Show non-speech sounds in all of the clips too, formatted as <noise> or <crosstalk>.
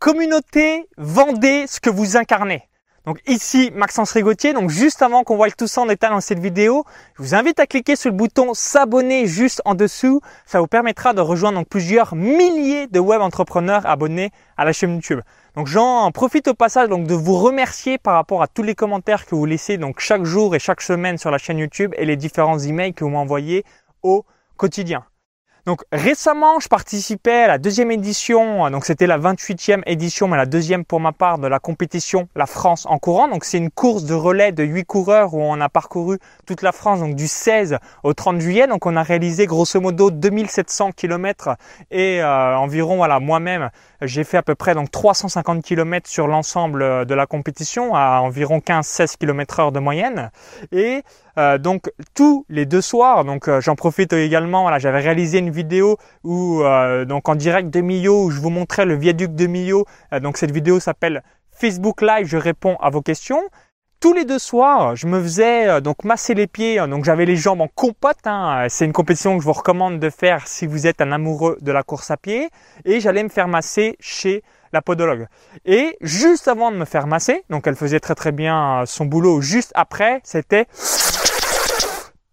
Communauté, vendez ce que vous incarnez. Donc ici Maxence Rigotier, donc juste avant qu'on voit tout ça en détail dans cette vidéo, je vous invite à cliquer sur le bouton s'abonner juste en dessous. Ça vous permettra de rejoindre donc plusieurs milliers de web entrepreneurs abonnés à la chaîne YouTube. Donc j'en profite au passage donc de vous remercier par rapport à tous les commentaires que vous laissez donc chaque jour et chaque semaine sur la chaîne YouTube et les différents emails que vous m'envoyez au quotidien. Donc récemment, je participais à la deuxième édition, donc c'était la 28e édition, mais la deuxième pour ma part de la compétition La France en courant. Donc c'est une course de relais de 8 coureurs où on a parcouru toute la France, donc du 16 au 30 juillet. Donc on a réalisé grosso modo 2700 km et euh, environ, voilà, moi-même, j'ai fait à peu près donc 350 km sur l'ensemble de la compétition à environ 15-16 km heure de moyenne. Et euh, donc tous les deux soirs, donc euh, j'en profite également. Voilà, j'avais réalisé une vidéo où euh, donc en direct de Millau où je vous montrais le viaduc de Millau. donc cette vidéo s'appelle Facebook Live. Je réponds à vos questions. Tous les deux soirs, je me faisais donc masser les pieds. Donc j'avais les jambes en compote. Hein. C'est une compétition que je vous recommande de faire si vous êtes un amoureux de la course à pied. Et j'allais me faire masser chez la podologue. Et juste avant de me faire masser, donc elle faisait très très bien son boulot. Juste après, c'était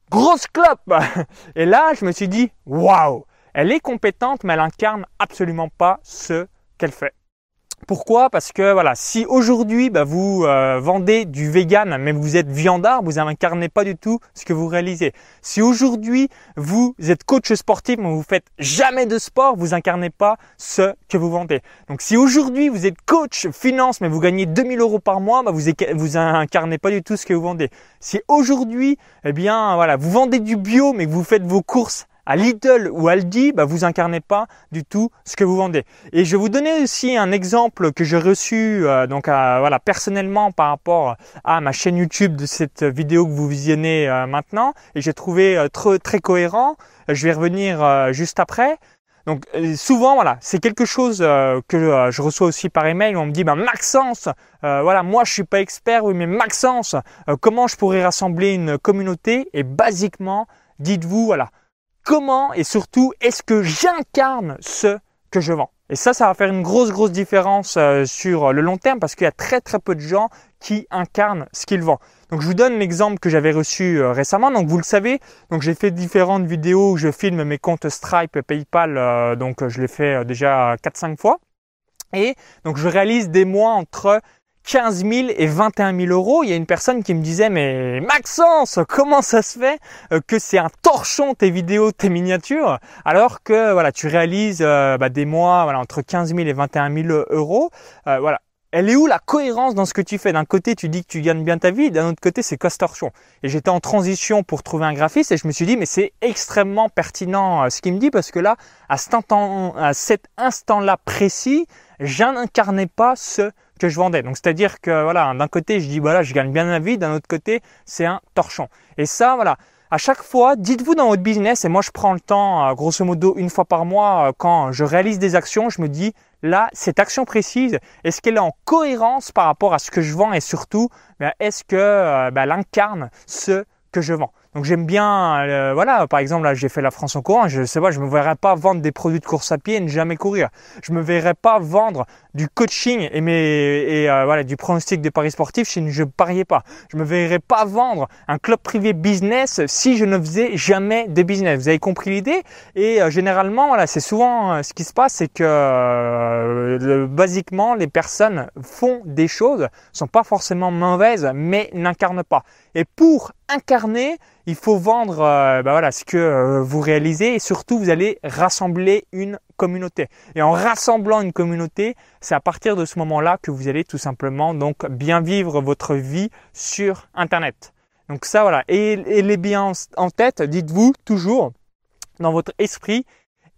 grosse clope. <laughs> Et là, je me suis dit, waouh, elle est compétente, mais elle incarne absolument pas ce qu'elle fait. Pourquoi? Parce que voilà, si aujourd'hui bah, vous euh, vendez du vegan, mais vous êtes viandard, vous n'incarnez pas du tout ce que vous réalisez. Si aujourd'hui vous êtes coach sportif, mais vous faites jamais de sport, vous incarnez pas ce que vous vendez. Donc si aujourd'hui vous êtes coach finance, mais vous gagnez 2000 euros par mois, bah, vous incarnez pas du tout ce que vous vendez. Si aujourd'hui, eh bien voilà, vous vendez du bio, mais vous faites vos courses à Lidl ou Aldi, bah, vous incarnez pas du tout ce que vous vendez. Et je vais vous donner aussi un exemple que j'ai reçu euh, donc voilà personnellement par rapport à ma chaîne YouTube de cette vidéo que vous visionnez euh, maintenant et j'ai trouvé euh, très, très cohérent. Je vais revenir juste après. Donc souvent voilà, c'est quelque chose que je reçois aussi par email où on me dit bah Maxence, voilà moi je suis pas expert, oui mais Maxence, comment je pourrais rassembler une communauté? Et basiquement, dites-vous voilà, comment et surtout est-ce que j'incarne ce que je vends? Et ça, ça va faire une grosse, grosse différence euh, sur le long terme parce qu'il y a très, très peu de gens qui incarnent ce qu'ils vendent. Donc, je vous donne l'exemple que j'avais reçu euh, récemment. Donc, vous le savez, donc j'ai fait différentes vidéos où je filme mes comptes Stripe, PayPal. Euh, donc, je l'ai fait déjà 4-5 fois. Et donc, je réalise des mois entre 15 000 et 21 000 euros. Il y a une personne qui me disait mais Maxence, comment ça se fait euh, que c'est un torchon tes vidéos, tes miniatures, alors que voilà tu réalises euh, bah, des mois voilà entre 15 000 et 21 000 euros. Euh, voilà. Elle est où la cohérence dans ce que tu fais? D'un côté, tu dis que tu gagnes bien ta vie, d'un autre côté, c'est torchon? Et j'étais en transition pour trouver un graphiste et je me suis dit, mais c'est extrêmement pertinent ce qu'il me dit parce que là, à cet instant-là précis, j'incarnais pas ce que je vendais. Donc c'est-à-dire que voilà, d'un côté je dis voilà, je gagne bien ma vie, d'un autre côté c'est un torchon. Et ça voilà, à chaque fois, dites-vous dans votre business, et moi je prends le temps, euh, grosso modo une fois par mois, euh, quand je réalise des actions, je me dis là, cette action précise, est-ce qu'elle est en cohérence par rapport à ce que je vends et surtout, ben, est-ce que euh, ben, incarne ce que je vends? Donc j'aime bien, voilà, par exemple là j'ai fait la France en courant, je sais pas, je me verrais pas vendre des produits de course à pied et ne jamais courir. Je me verrais pas vendre du coaching et, mes, et euh, voilà du pronostic des paris sportifs je ne pariais pas. Je me verrais pas vendre un club privé business si je ne faisais jamais de business. Vous avez compris l'idée? Et euh, généralement, c'est souvent ce qui se passe, c'est que basiquement les personnes font des choses, sont pas forcément mauvaises, mais n'incarnent pas. Et pour incarner, il faut vendre euh, bah voilà, ce que euh, vous réalisez et surtout vous allez rassembler une communauté. Et en rassemblant une communauté, c'est à partir de ce moment-là que vous allez tout simplement donc bien vivre votre vie sur Internet. Donc ça voilà, et, et les bien en tête, dites-vous toujours dans votre esprit,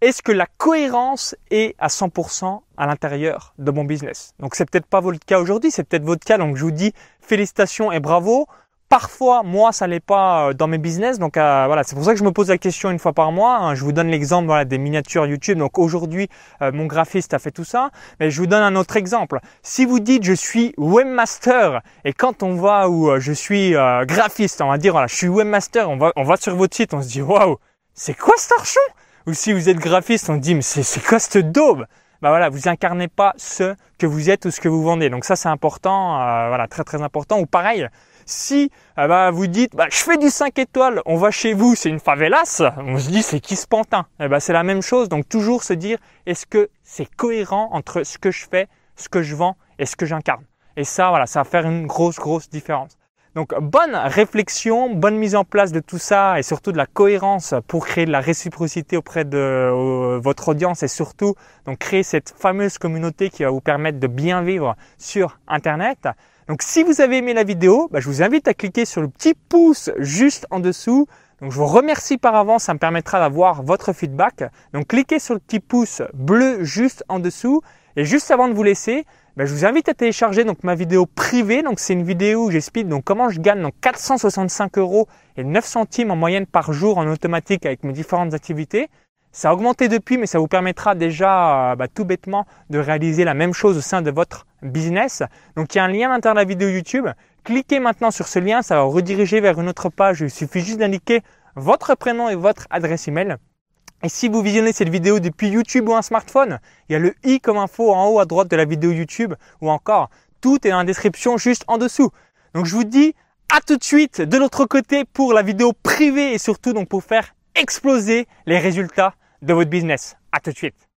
est-ce que la cohérence est à 100% à l'intérieur de mon business? Donc c'est peut-être pas votre cas aujourd'hui, c'est peut-être votre cas. Donc je vous dis félicitations et bravo. Parfois, moi, ça n'est pas euh, dans mes business. Donc euh, voilà, c'est pour ça que je me pose la question une fois par mois. Hein. Je vous donne l'exemple des miniatures YouTube. Donc aujourd'hui, euh, mon graphiste a fait tout ça. Mais je vous donne un autre exemple. Si vous dites je suis webmaster et quand on va où je suis graphiste, on va dire voilà, je suis webmaster. On va on va sur votre site, on se dit waouh, c'est quoi ce torchon Ou si vous êtes graphiste, on dit mais c'est quoi cette daube? Bah voilà, vous incarnez pas ce que vous êtes ou ce que vous vendez. Donc ça c'est important, euh, voilà, très très important. Ou pareil, si euh, bah, vous dites bah, je fais du 5 étoiles, on va chez vous, c'est une favelas, on se dit c'est qui ce pantin? Eh ben, C'est la même chose, donc toujours se dire est-ce que c'est cohérent entre ce que je fais, ce que je vends et ce que j'incarne? Et ça, voilà, ça va faire une grosse, grosse différence. Donc bonne réflexion, bonne mise en place de tout ça et surtout de la cohérence pour créer de la réciprocité auprès de votre audience et surtout donc créer cette fameuse communauté qui va vous permettre de bien vivre sur Internet. Donc si vous avez aimé la vidéo, bah, je vous invite à cliquer sur le petit pouce juste en dessous. Donc je vous remercie par avance, ça me permettra d'avoir votre feedback. Donc cliquez sur le petit pouce bleu juste en dessous. Et juste avant de vous laisser, ben, je vous invite à télécharger donc ma vidéo privée. Donc c'est une vidéo où j'explique donc comment je gagne donc 465 euros et 9 centimes en moyenne par jour en automatique avec mes différentes activités. Ça a augmenté depuis, mais ça vous permettra déjà euh, bah, tout bêtement de réaliser la même chose au sein de votre business. Donc il y a un lien à l'intérieur de la vidéo YouTube. Cliquez maintenant sur ce lien, ça va rediriger vers une autre page. Il suffit juste d'indiquer votre prénom et votre adresse email. Et si vous visionnez cette vidéo depuis YouTube ou un smartphone, il y a le i comme info en haut à droite de la vidéo YouTube ou encore tout est dans la description juste en dessous. Donc je vous dis à tout de suite de l'autre côté pour la vidéo privée et surtout donc pour faire exploser les résultats de votre business. À tout de suite.